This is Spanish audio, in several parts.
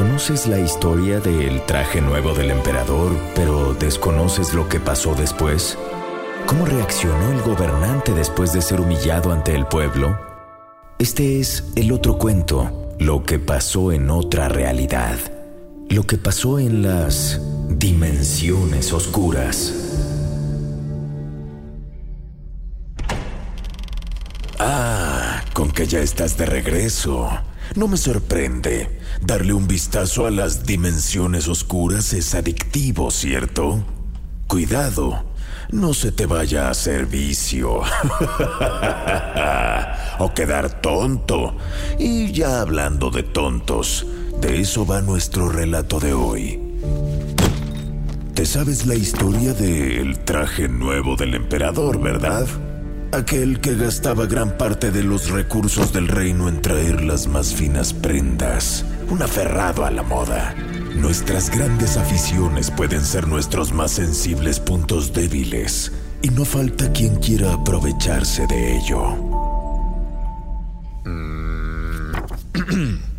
Conoces la historia del traje nuevo del emperador, pero desconoces lo que pasó después. ¿Cómo reaccionó el gobernante después de ser humillado ante el pueblo? Este es el otro cuento, lo que pasó en otra realidad, lo que pasó en las dimensiones oscuras. Ah, con que ya estás de regreso. No me sorprende. Darle un vistazo a las dimensiones oscuras es adictivo, ¿cierto? Cuidado, no se te vaya a hacer vicio. o quedar tonto. Y ya hablando de tontos, de eso va nuestro relato de hoy. ¿Te sabes la historia del traje nuevo del emperador, verdad? Aquel que gastaba gran parte de los recursos del reino en traer las más finas prendas, un aferrado a la moda. Nuestras grandes aficiones pueden ser nuestros más sensibles puntos débiles, y no falta quien quiera aprovecharse de ello.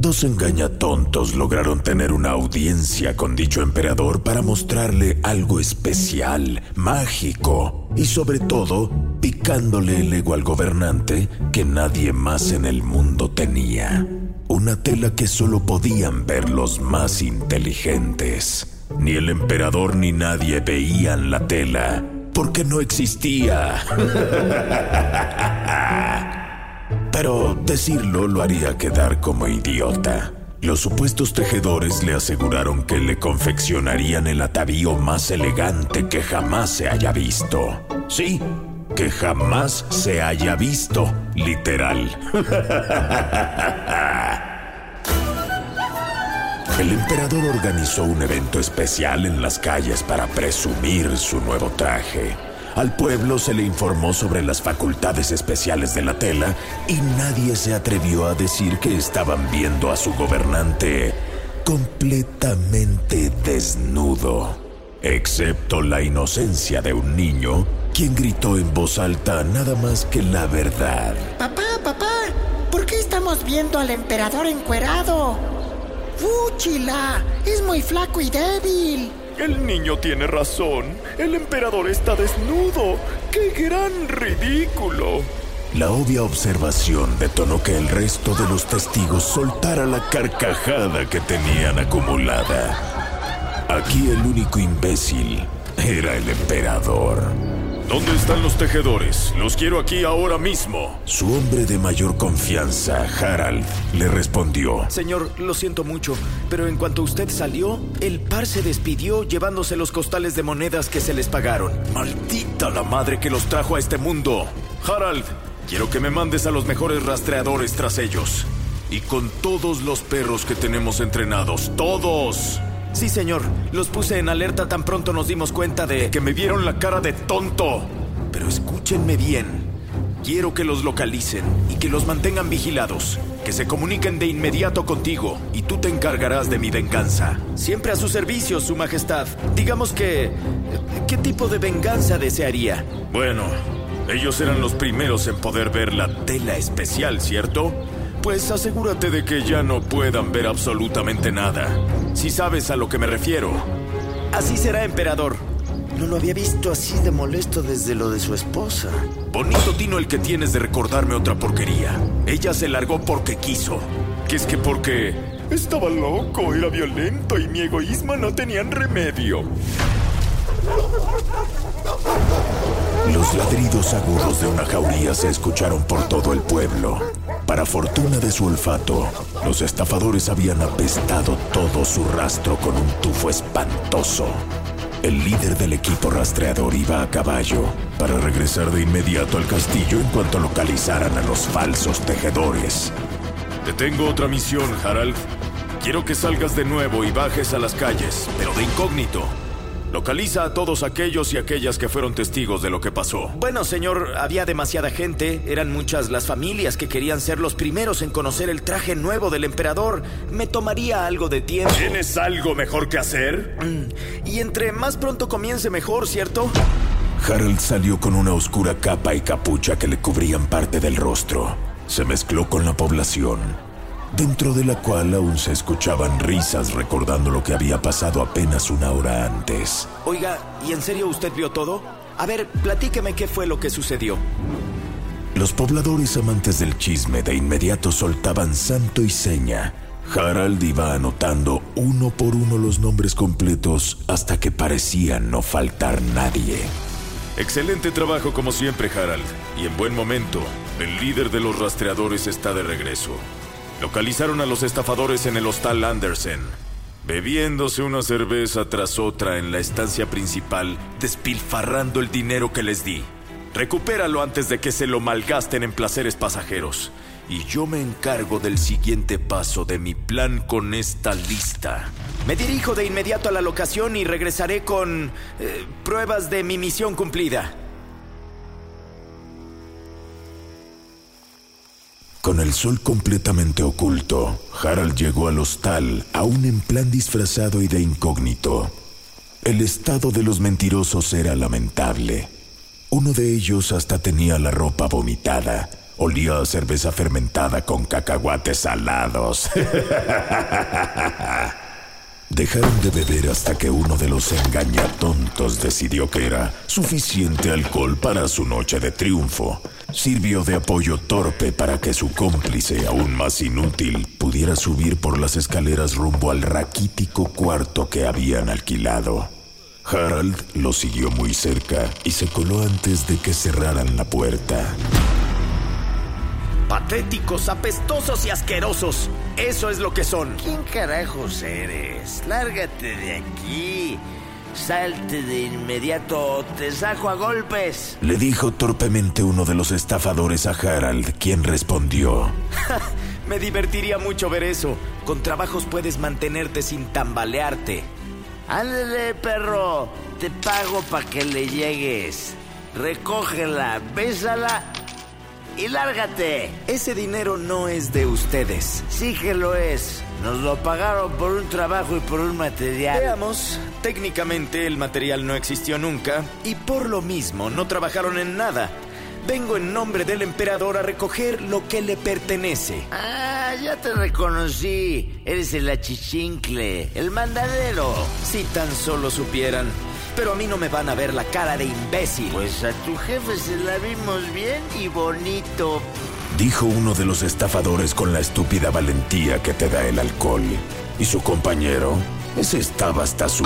Dos engañatontos lograron tener una audiencia con dicho emperador para mostrarle algo especial, mágico y sobre todo picándole el ego al gobernante que nadie más en el mundo tenía. Una tela que solo podían ver los más inteligentes. Ni el emperador ni nadie veían la tela porque no existía. Pero decirlo lo haría quedar como idiota. Los supuestos tejedores le aseguraron que le confeccionarían el atavío más elegante que jamás se haya visto. Sí, que jamás se haya visto, literal. El emperador organizó un evento especial en las calles para presumir su nuevo traje. Al pueblo se le informó sobre las facultades especiales de la tela y nadie se atrevió a decir que estaban viendo a su gobernante completamente desnudo, excepto la inocencia de un niño, quien gritó en voz alta nada más que la verdad. Papá, papá, ¿por qué estamos viendo al emperador encuerado? ¡Fúchila! Es muy flaco y débil. El niño tiene razón. El emperador está desnudo. ¡Qué gran ridículo! La obvia observación detonó que el resto de los testigos soltara la carcajada que tenían acumulada. Aquí el único imbécil era el emperador. ¿Dónde están los tejedores? Los quiero aquí ahora mismo. Su hombre de mayor confianza, Harald, le respondió. Señor, lo siento mucho, pero en cuanto usted salió, el par se despidió llevándose los costales de monedas que se les pagaron. Maldita la madre que los trajo a este mundo. Harald, quiero que me mandes a los mejores rastreadores tras ellos. Y con todos los perros que tenemos entrenados, todos. Sí, señor. Los puse en alerta tan pronto nos dimos cuenta de... Que me vieron la cara de tonto. Pero escúchenme bien. Quiero que los localicen y que los mantengan vigilados. Que se comuniquen de inmediato contigo y tú te encargarás de mi venganza. Siempre a su servicio, Su Majestad. Digamos que... ¿Qué tipo de venganza desearía? Bueno, ellos eran los primeros en poder ver la tela especial, ¿cierto? Pues asegúrate de que ya no puedan ver absolutamente nada. Si sabes a lo que me refiero. Así será, emperador. No lo había visto así de molesto desde lo de su esposa. Bonito tino el que tienes de recordarme otra porquería. Ella se largó porque quiso. ¿Qué es que porque estaba loco, era violento y mi egoísmo no tenían remedio? Los ladridos agudos de una jauría se escucharon por todo el pueblo. Para fortuna de su olfato, los estafadores habían apestado todo su rastro con un tufo espantoso. El líder del equipo rastreador iba a caballo para regresar de inmediato al castillo en cuanto localizaran a los falsos tejedores. Te tengo otra misión, Harald. Quiero que salgas de nuevo y bajes a las calles, pero de incógnito. Localiza a todos aquellos y aquellas que fueron testigos de lo que pasó. Bueno, señor, había demasiada gente. Eran muchas las familias que querían ser los primeros en conocer el traje nuevo del emperador. Me tomaría algo de tiempo. ¿Tienes algo mejor que hacer? Mm, y entre más pronto comience mejor, ¿cierto? Harold salió con una oscura capa y capucha que le cubrían parte del rostro. Se mezcló con la población dentro de la cual aún se escuchaban risas recordando lo que había pasado apenas una hora antes. Oiga, ¿y en serio usted vio todo? A ver, platíqueme qué fue lo que sucedió. Los pobladores amantes del chisme de inmediato soltaban santo y seña. Harald iba anotando uno por uno los nombres completos hasta que parecía no faltar nadie. Excelente trabajo como siempre, Harald. Y en buen momento, el líder de los rastreadores está de regreso. Localizaron a los estafadores en el hostal Andersen, bebiéndose una cerveza tras otra en la estancia principal, despilfarrando el dinero que les di. Recupéralo antes de que se lo malgasten en placeres pasajeros. Y yo me encargo del siguiente paso de mi plan con esta lista. Me dirijo de inmediato a la locación y regresaré con eh, pruebas de mi misión cumplida. Con el sol completamente oculto, Harald llegó al hostal, aún en plan disfrazado y de incógnito. El estado de los mentirosos era lamentable. Uno de ellos hasta tenía la ropa vomitada. Olía a cerveza fermentada con cacahuates salados. Dejaron de beber hasta que uno de los engañatontos decidió que era suficiente alcohol para su noche de triunfo. Sirvió de apoyo torpe para que su cómplice, aún más inútil, pudiera subir por las escaleras rumbo al raquítico cuarto que habían alquilado. Harald lo siguió muy cerca y se coló antes de que cerraran la puerta. Patéticos, apestosos y asquerosos. Eso es lo que son. ¿Quién carajos eres? Lárgate de aquí. Salte de inmediato, te saco a golpes. Le dijo torpemente uno de los estafadores a Harald, quien respondió. Me divertiría mucho ver eso. Con trabajos puedes mantenerte sin tambalearte. Ándale, perro. Te pago para que le llegues. Recógela, bésala y lárgate. Ese dinero no es de ustedes. Sí que lo es. Nos lo pagaron por un trabajo y por un material. Veamos, técnicamente el material no existió nunca y por lo mismo no trabajaron en nada. Vengo en nombre del emperador a recoger lo que le pertenece. Ah, ya te reconocí. Eres el achichincle, el mandadero. Si tan solo supieran. Pero a mí no me van a ver la cara de imbécil. Pues a tu jefe se la vimos bien y bonito. Dijo uno de los estafadores con la estúpida valentía que te da el alcohol. Y su compañero, ese estaba hasta su...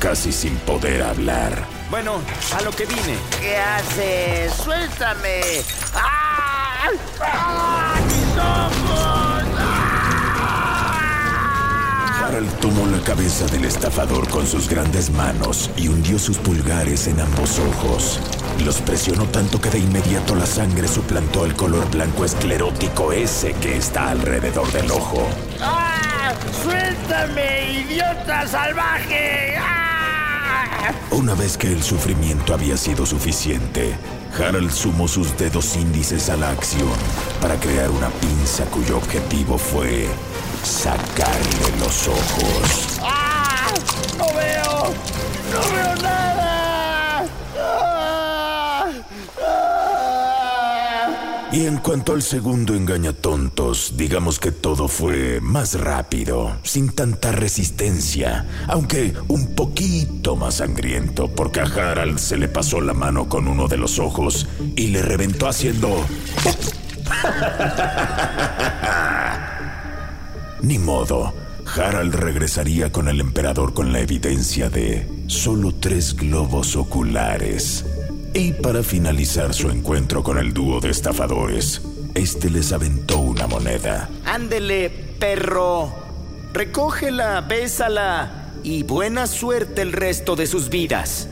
casi sin poder hablar. Bueno, a lo que vine. ¿Qué haces? ¡Suéltame! ¡Ah! ¡Ah! ¡Mis ojos! Tomó la cabeza del estafador con sus grandes manos y hundió sus pulgares en ambos ojos. Los presionó tanto que de inmediato la sangre suplantó el color blanco esclerótico ese que está alrededor del ojo. ¡Ah! ¡Suéltame, idiota salvaje! ¡Ah! Una vez que el sufrimiento había sido suficiente, Harald sumó sus dedos índices a la acción para crear una pinza cuyo objetivo fue sacarle los ojos. ¡Ah! ¡No veo! ¡No veo nada! ¡Ah! ¡Ah! Y en cuanto al segundo engañatontos, digamos que todo fue más rápido, sin tanta resistencia, aunque un poquito más sangriento, porque a Harald se le pasó la mano con uno de los ojos y le reventó haciendo... Ni modo, Harald regresaría con el emperador con la evidencia de solo tres globos oculares. Y para finalizar su encuentro con el dúo de estafadores, este les aventó una moneda. Ándele, perro. Recógela, bésala y buena suerte el resto de sus vidas.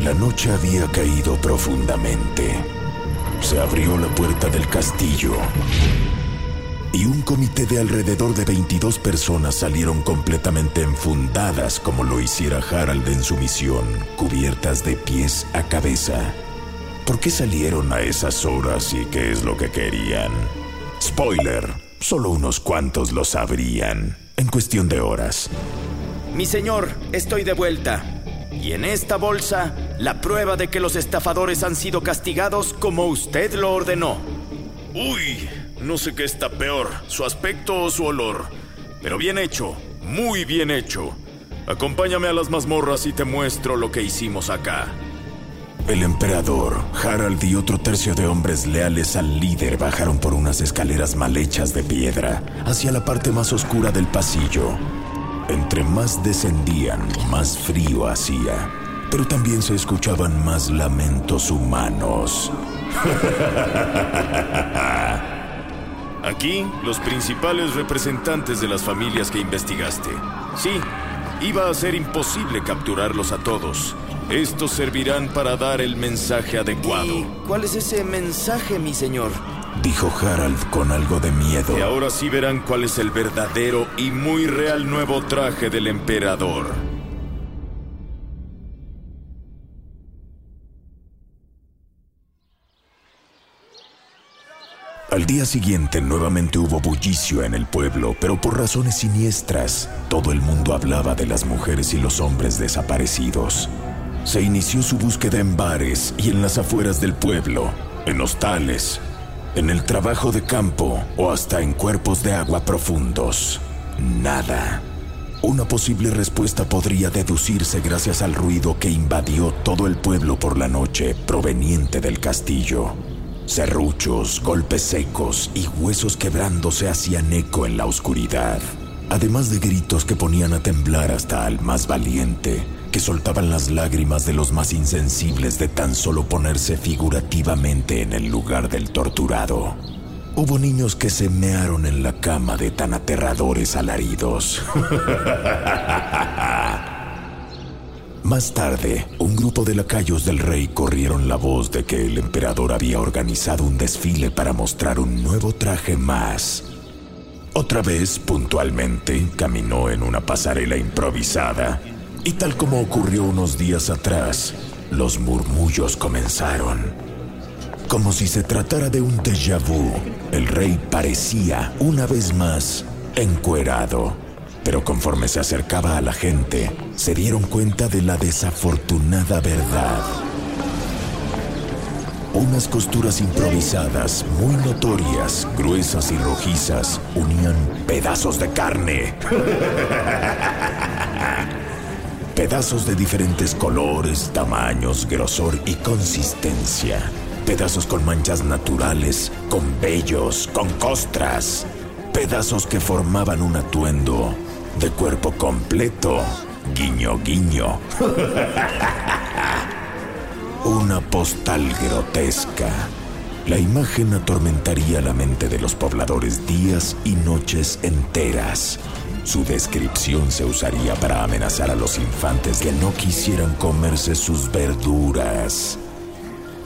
La noche había caído profundamente. Se abrió la puerta del castillo y un comité de alrededor de 22 personas salieron completamente enfundadas como lo hiciera Harald en su misión, cubiertas de pies a cabeza. ¿Por qué salieron a esas horas y qué es lo que querían? Spoiler, solo unos cuantos lo sabrían, en cuestión de horas. Mi señor, estoy de vuelta. Y en esta bolsa, la prueba de que los estafadores han sido castigados como usted lo ordenó. Uy, no sé qué está peor, su aspecto o su olor. Pero bien hecho, muy bien hecho. Acompáñame a las mazmorras y te muestro lo que hicimos acá. El emperador, Harald y otro tercio de hombres leales al líder bajaron por unas escaleras mal hechas de piedra hacia la parte más oscura del pasillo. Entre más descendían, más frío hacía, pero también se escuchaban más lamentos humanos. Aquí, los principales representantes de las familias que investigaste. Sí, iba a ser imposible capturarlos a todos. Estos servirán para dar el mensaje adecuado. ¿Y cuál es ese mensaje, mi señor? Dijo Harald con algo de miedo. Y ahora sí verán cuál es el verdadero y muy real nuevo traje del emperador. Al día siguiente nuevamente hubo bullicio en el pueblo, pero por razones siniestras, todo el mundo hablaba de las mujeres y los hombres desaparecidos. Se inició su búsqueda en bares y en las afueras del pueblo, en hostales, en el trabajo de campo o hasta en cuerpos de agua profundos. Nada. Una posible respuesta podría deducirse gracias al ruido que invadió todo el pueblo por la noche proveniente del castillo. Serruchos, golpes secos y huesos quebrándose hacían eco en la oscuridad, además de gritos que ponían a temblar hasta al más valiente, que soltaban las lágrimas de los más insensibles de tan solo ponerse figurativamente en el lugar del torturado. Hubo niños que se mearon en la cama de tan aterradores alaridos. Más tarde, un grupo de lacayos del rey corrieron la voz de que el emperador había organizado un desfile para mostrar un nuevo traje más. Otra vez, puntualmente, caminó en una pasarela improvisada, y tal como ocurrió unos días atrás, los murmullos comenzaron. Como si se tratara de un déjà vu, el rey parecía, una vez más, encuerado pero conforme se acercaba a la gente, se dieron cuenta de la desafortunada verdad. Unas costuras improvisadas, muy notorias, gruesas y rojizas, unían pedazos de carne. pedazos de diferentes colores, tamaños, grosor y consistencia. Pedazos con manchas naturales, con vellos, con costras. Pedazos que formaban un atuendo de cuerpo completo. Guiño, guiño. Una postal grotesca. La imagen atormentaría la mente de los pobladores días y noches enteras. Su descripción se usaría para amenazar a los infantes que no quisieran comerse sus verduras.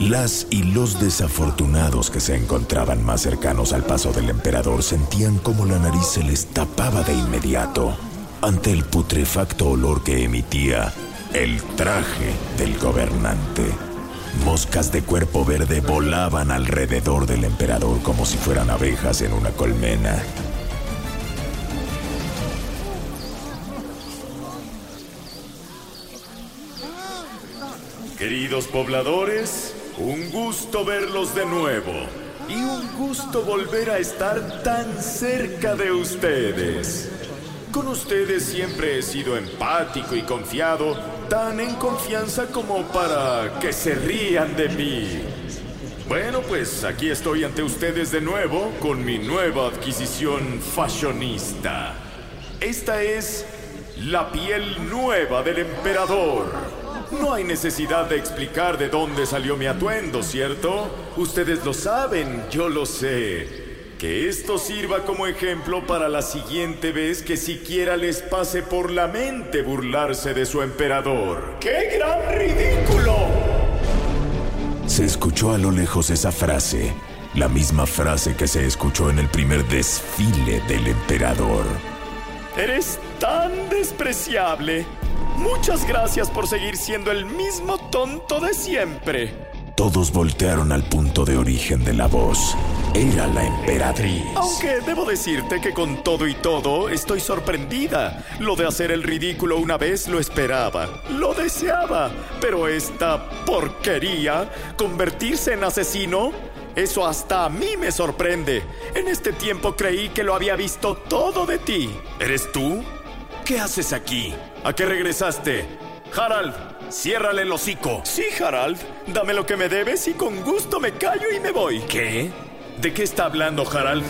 Las y los desafortunados que se encontraban más cercanos al paso del emperador sentían como la nariz se les tapaba de inmediato ante el putrefacto olor que emitía el traje del gobernante. Moscas de cuerpo verde volaban alrededor del emperador como si fueran abejas en una colmena. Queridos pobladores, un gusto verlos de nuevo y un gusto volver a estar tan cerca de ustedes. Con ustedes siempre he sido empático y confiado, tan en confianza como para que se rían de mí. Bueno, pues aquí estoy ante ustedes de nuevo con mi nueva adquisición fashionista. Esta es la piel nueva del emperador. No hay necesidad de explicar de dónde salió mi atuendo, ¿cierto? Ustedes lo saben, yo lo sé. Que esto sirva como ejemplo para la siguiente vez que siquiera les pase por la mente burlarse de su emperador. ¡Qué gran ridículo! Se escuchó a lo lejos esa frase, la misma frase que se escuchó en el primer desfile del emperador. Eres tan despreciable. Muchas gracias por seguir siendo el mismo tonto de siempre. Todos voltearon al punto de origen de la voz. Era la emperatriz. Aunque debo decirte que con todo y todo estoy sorprendida. Lo de hacer el ridículo una vez lo esperaba, lo deseaba. Pero esta porquería, convertirse en asesino, eso hasta a mí me sorprende. En este tiempo creí que lo había visto todo de ti. ¿Eres tú? ¿Qué haces aquí? ¿A qué regresaste? Harald, ciérrale el hocico. Sí, Harald. Dame lo que me debes y con gusto me callo y me voy. ¿Qué? ¿De qué está hablando Harald?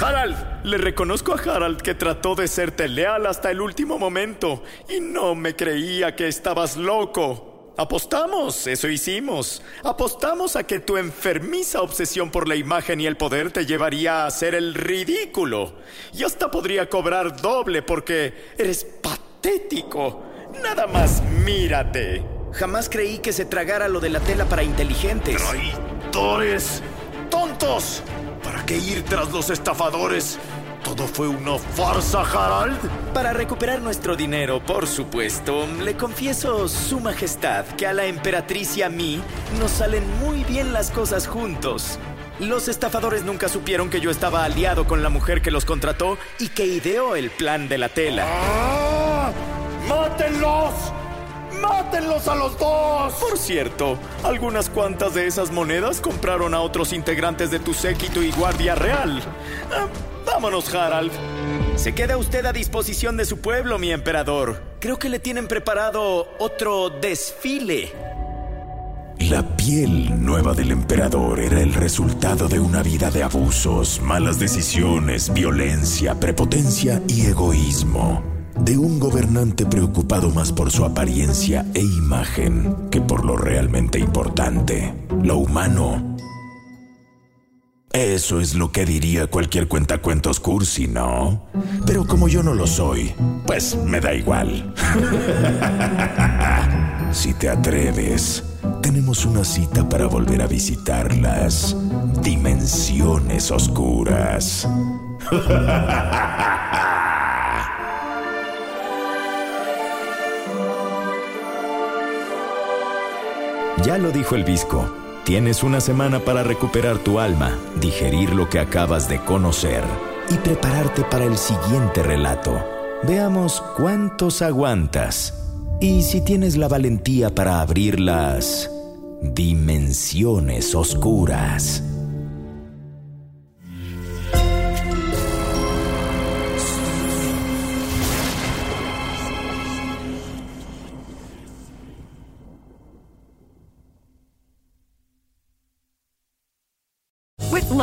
Harald, le reconozco a Harald que trató de serte leal hasta el último momento y no me creía que estabas loco. Apostamos, eso hicimos. Apostamos a que tu enfermiza obsesión por la imagen y el poder te llevaría a hacer el ridículo. Y hasta podría cobrar doble porque eres patético. Nada más mírate. Jamás creí que se tragara lo de la tela para inteligentes. ¡Traidores! ¡Tontos! ¿Para qué ir tras los estafadores? ¿Todo fue una farsa, Harald? Para recuperar nuestro dinero, por supuesto, le confieso, Su Majestad, que a la emperatriz y a mí nos salen muy bien las cosas juntos. Los estafadores nunca supieron que yo estaba aliado con la mujer que los contrató y que ideó el plan de la tela. ¡Ah! ¡Mátenlos! ¡Mátenlos a los dos! Por cierto, algunas cuantas de esas monedas compraron a otros integrantes de tu séquito y guardia real. Ah, vámonos, Harald. Se queda usted a disposición de su pueblo, mi emperador. Creo que le tienen preparado otro desfile. La piel nueva del emperador era el resultado de una vida de abusos, malas decisiones, violencia, prepotencia y egoísmo. De un gobernante preocupado más por su apariencia e imagen que por lo realmente importante, lo humano. Eso es lo que diría cualquier cuentacuentos cursi, ¿no? Pero como yo no lo soy, pues me da igual. si te atreves, tenemos una cita para volver a visitar las dimensiones oscuras. Ya lo dijo el visco. Tienes una semana para recuperar tu alma, digerir lo que acabas de conocer y prepararte para el siguiente relato. Veamos cuántos aguantas y si tienes la valentía para abrir las dimensiones oscuras.